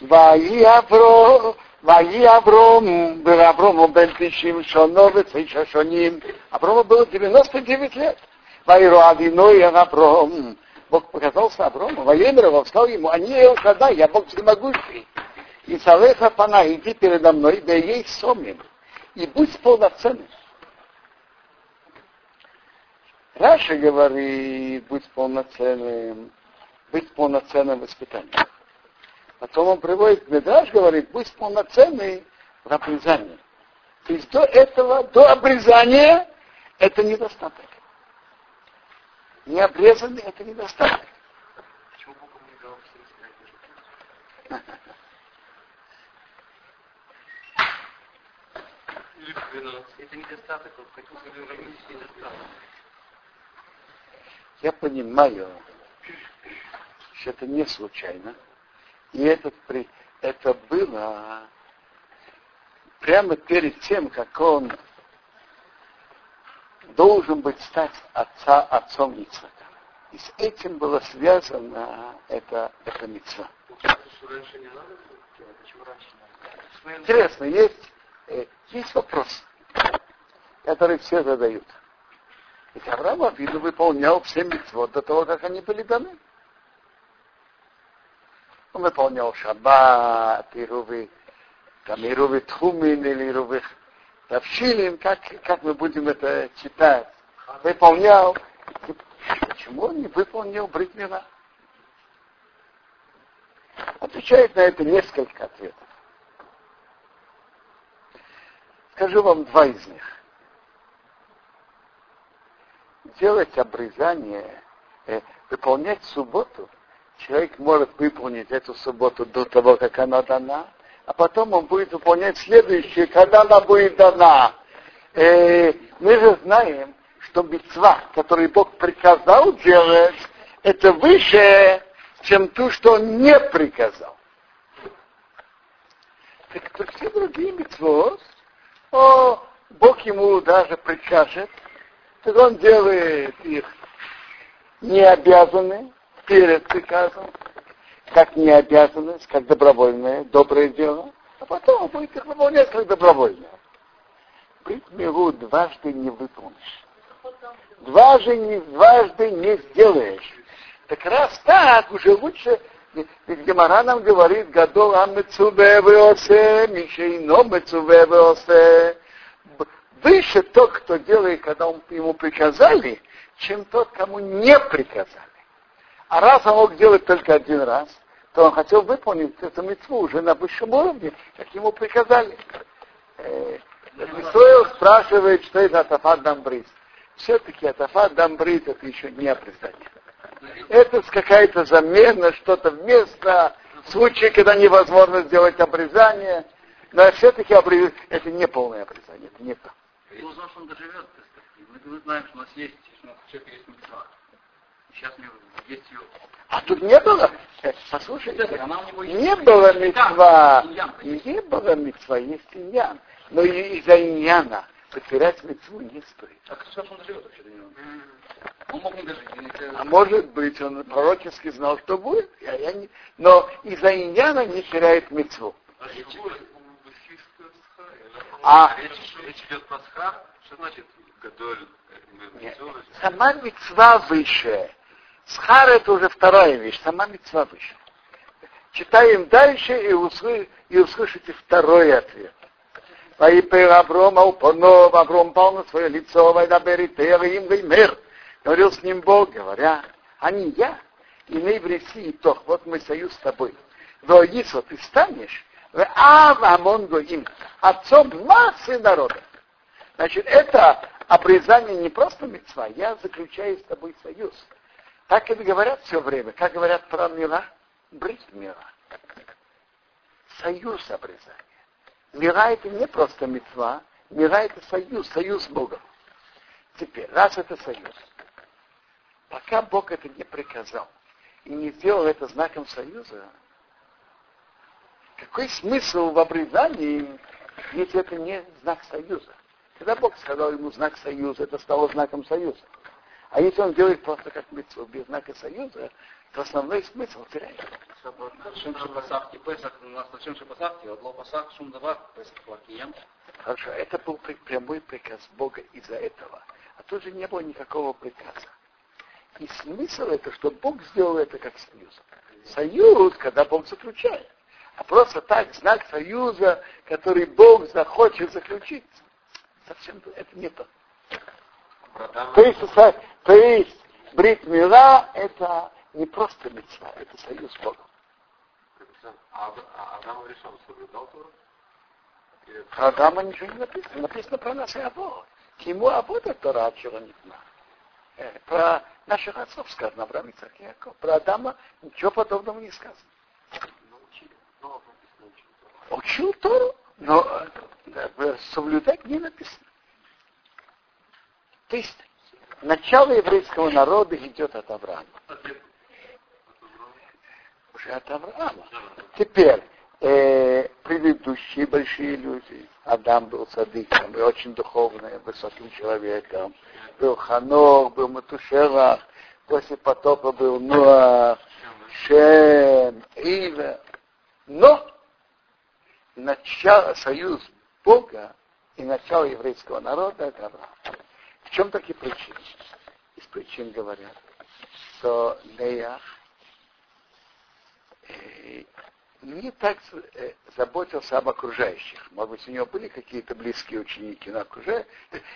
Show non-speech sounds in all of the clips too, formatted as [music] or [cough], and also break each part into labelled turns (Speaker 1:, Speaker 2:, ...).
Speaker 1: Ваи Авром, Ваи Авром, был Аврому бен Тишим Шоновец и Шашоним. Аврому было 99 лет. Ваиру Авиной Авром. Бог показался Аврому, Ваемерова встал ему, они я когда я Бог всемогущий. И Салеха Пана, иди передо мной, да ей сомим. И будь полноценным. Раша говорит, будь полноценным, быть полноценным воспитанием. Потом он приводит, Медраж говорит, будь полноценный в обрезании. То есть до этого, до обрезания, это недостаток. Не обрезанный, это недостаток. Почему Бог не дал всем Это недостаток, хотел сказать, недостаток. Я понимаю, что это не случайно. И это, это было прямо перед тем, как он должен быть стать отца, отцом Ицхака. И с этим было связано это, это митцва. Интересно, есть, э, есть вопрос, который все задают. Ведь Авраам Авину выполнял все митцвот до того, как они были даны. Он выполнял шаббат, ирувы, там ирувы тхумин или ирувы тавшилин, как, как мы будем это читать. Выполнял. Почему он не выполнил бритмина? Отвечает на это несколько ответов. Скажу вам два из них. Делать обрезание, э, выполнять субботу человек может выполнить эту субботу до того, как она дана, а потом он будет выполнять следующую, когда она будет дана. Э, мы же знаем, что мецва, который Бог приказал делать, это выше, чем то, что он не приказал. Так то все другие мецвот, о, Бог ему даже прикажет, так он делает их не обязанные, перед приказом, как не обязанность, как добровольное, доброе дело, а потом будет их выполнять как добровольное. Брит миру дважды не выполнишь. Дважды не, дважды не сделаешь. Так раз так, уже лучше, ведь Гемара нам говорит, гадол амецуве веосе, мишейно мецуве веосе. Выше тот, кто делает, когда ему приказали, чем тот, кому не приказали. А раз он мог делать только один раз, то он хотел выполнить эту митцву уже на высшем уровне, как ему приказали. Э, Исоил спрашивает, что это Атафат Дамбрис. Все-таки Атафат Дамбрис это еще не обрезание. Это какая-то замена, что-то вместо случая, когда невозможно сделать обрезание. Но все-таки обрез... это не полное обрезание, это не то.
Speaker 2: Узнал, что он доживет. Мы знаем, что у нас есть, что у нас человек есть митцва. Сейчас есть ее.
Speaker 1: А тут не было, послушайте, не было мецва, не было мецва, есть иньян. Но из-за иньяна потерять мецву не стоит.
Speaker 2: А как он живет вообще до него? Он мог не дожить.
Speaker 1: А может быть, он пророчески знал, что будет, я, я не... но из-за иньяна не теряет мецву.
Speaker 2: А, речь, речь идет про схар, что значит гадоль?
Speaker 1: Сама мецва выше. Схар это уже вторая вещь, сама мецва выше. Читаем дальше и, услы, и услышите второй ответ. Ваипер Авром Алпонов, Авром пал на свое лицо, Вайдабер и им мир. Говорил с ним Бог, говоря, а не я, и не в России тох, вот мы союз с тобой. Воисо ты станешь, в Ав Амонго им, отцом массы народа. Значит, это обрезание не просто мецва, я заключаю с тобой союз. Так и говорят все время. Как говорят про мира? Брит мира. Союз обрезания. Мира это не просто мецва, мира это союз, союз с Богом. Теперь, раз это союз, пока Бог это не приказал и не сделал это знаком союза, какой смысл в обрезании, если это не знак союза? Когда Бог сказал ему знак союза, это стало знаком союза. А если он делает просто как митцву без знака союза, то основной смысл
Speaker 2: Лакием.
Speaker 1: Хорошо, это был прямой приказ Бога из-за этого. А тут же не было никакого приказа. И смысл это, что Бог сделал это как союз. Союз, когда Бог заключает. А просто так, знак союза, который Бог захочет заключить, совсем это не то. То есть, то есть Брит Мира это не просто мецва, это союз с Богом.
Speaker 3: А Адам решил, соблюдал Тору?
Speaker 1: Про Адама ничего не написано. Написано про наши Або. Ему Абода Тора от чего не знаю. Про наших отцов сказано, Авраам, и Яков. Про Адама ничего подобного не сказано. Учил Тору, но соблюдать не написано. То есть начало еврейского народа идет от Авраама. Уже от Авраама. Теперь, э, предыдущие большие люди, Адам был садиком, и очень духовным, высоким человеком, был Ханох, был Матушелах, после потопа был Ноах, Шем, Ива. Но начало, союз Бога и начало еврейского народа это Авраам. В чем такие причины? Из причин говорят, что Лея э, не так э, заботился об окружающих. Может быть, у него были какие-то близкие ученики, но окружая,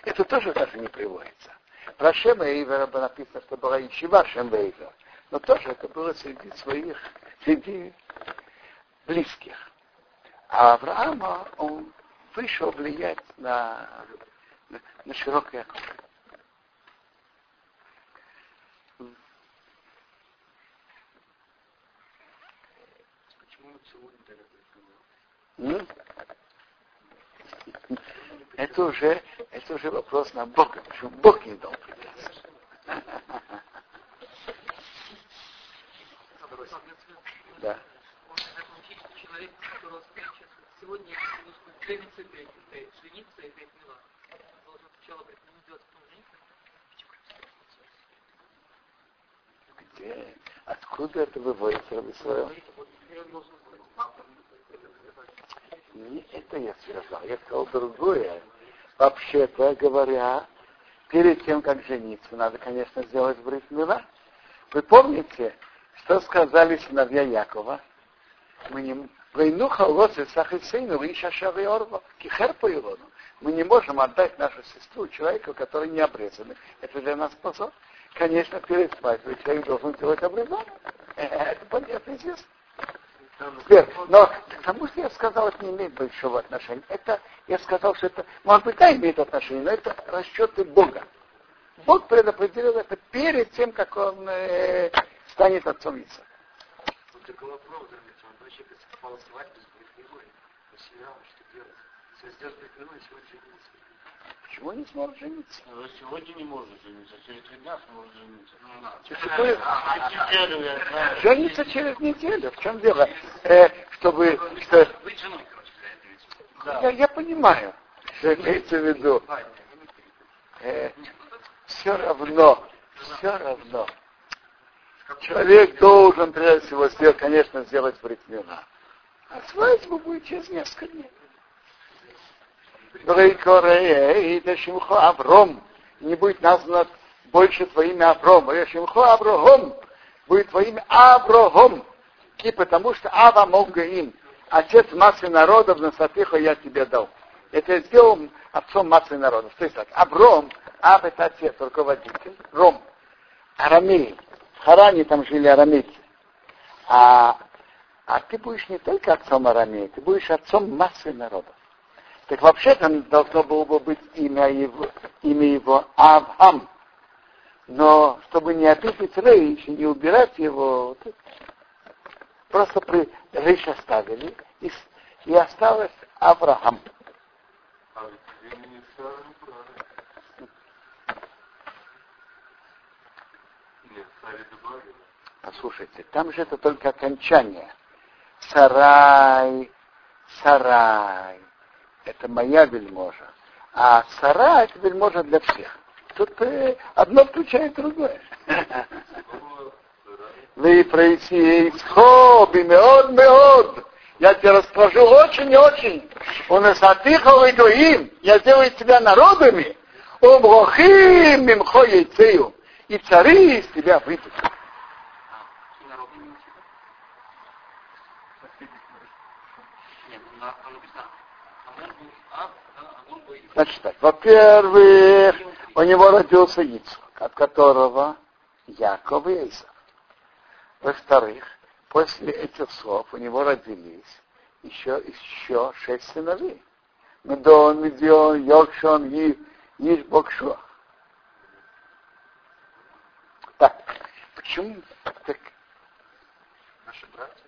Speaker 1: это тоже даже не приводится. Про Шема Эйвера написано, что была Ичива Шем Эйвера. Но тоже это было среди своих, среди близких. А Авраама, он вышел влиять на, на, на широкое окружение. Это уже, это уже вопрос на Бога, почему Бог не дал приказ. Да. Где? Откуда это выводится, Рабисвоем? Не это я сказал, я сказал другое. Вообще-то говоря, перед тем, как жениться, надо, конечно, сделать брит мила. Вы помните, что сказали сыновья Якова? Мы не Войну холосы сахисейну, вы шашавы орва, кихер по Мы не можем отдать нашу сестру человеку, который не обрезанный. Это для нас позор. Конечно, перед свадьбой человек должен делать обрезание. Это понятно, известно. Но к тому, что я сказал, это не имеет большого отношения. Это, я сказал, что это, может быть, да, имеет отношение, но это расчеты Бога. Бог предопределил это перед тем, как он э, станет отцом Иса. Почему не сможет жениться?
Speaker 3: Ну, сегодня не может жениться, через три дня сможет жениться.
Speaker 1: Ну, [laughs] жениться через неделю. В чем дело? Э, чтобы... Что... Да. Я, я понимаю, что имеется в виду. Э, все равно, все равно. Человек должен, прежде всего, сделать, конечно, сделать бритмина. А свадьбу будет через несколько дней. Авром. Не будет названо больше твое имя Авром. Шимхо Авром. Будет твое имя Авром. И потому что Ава им. Отец массы народов на Сатихо я тебе дал. Это сделал отцом массы народов. То есть так, Авром, Ав это отец, руководитель, Ром, Арамей. В Харане там жили арамейцы. А, а ты будешь не только отцом Арамея, ты будешь отцом массы народов. Так вообще там должно было бы быть имя его, имя его Авхам. Но чтобы не описывать Рейш и не убирать его, просто при Рейш оставили, и, и осталось Авраам. Послушайте, там же это только окончание. Сарай, сарай, это моя вельможа. А сара это вельможа для всех. Тут э, одно включает другое. Вы пройти исход бимеод меод. Я тебя расскажу очень и очень. Он асатихал и им. Я сделаю тебя народами. Оброхим мимхо яйцею. И цари из тебя выйдут.
Speaker 2: И народ не учит. Нет, ну, на- там написано, Амон был Ав, да, Амон был Ив.
Speaker 1: Значит так, во-первых, у него родился Ицхак, от которого Яков и Исав. Во-вторых, после этих слов у него родились еще, еще шесть сыновей. Медон, Медион, Йокшон, и Ишбокшо. Так, почему так?
Speaker 3: Наши братья.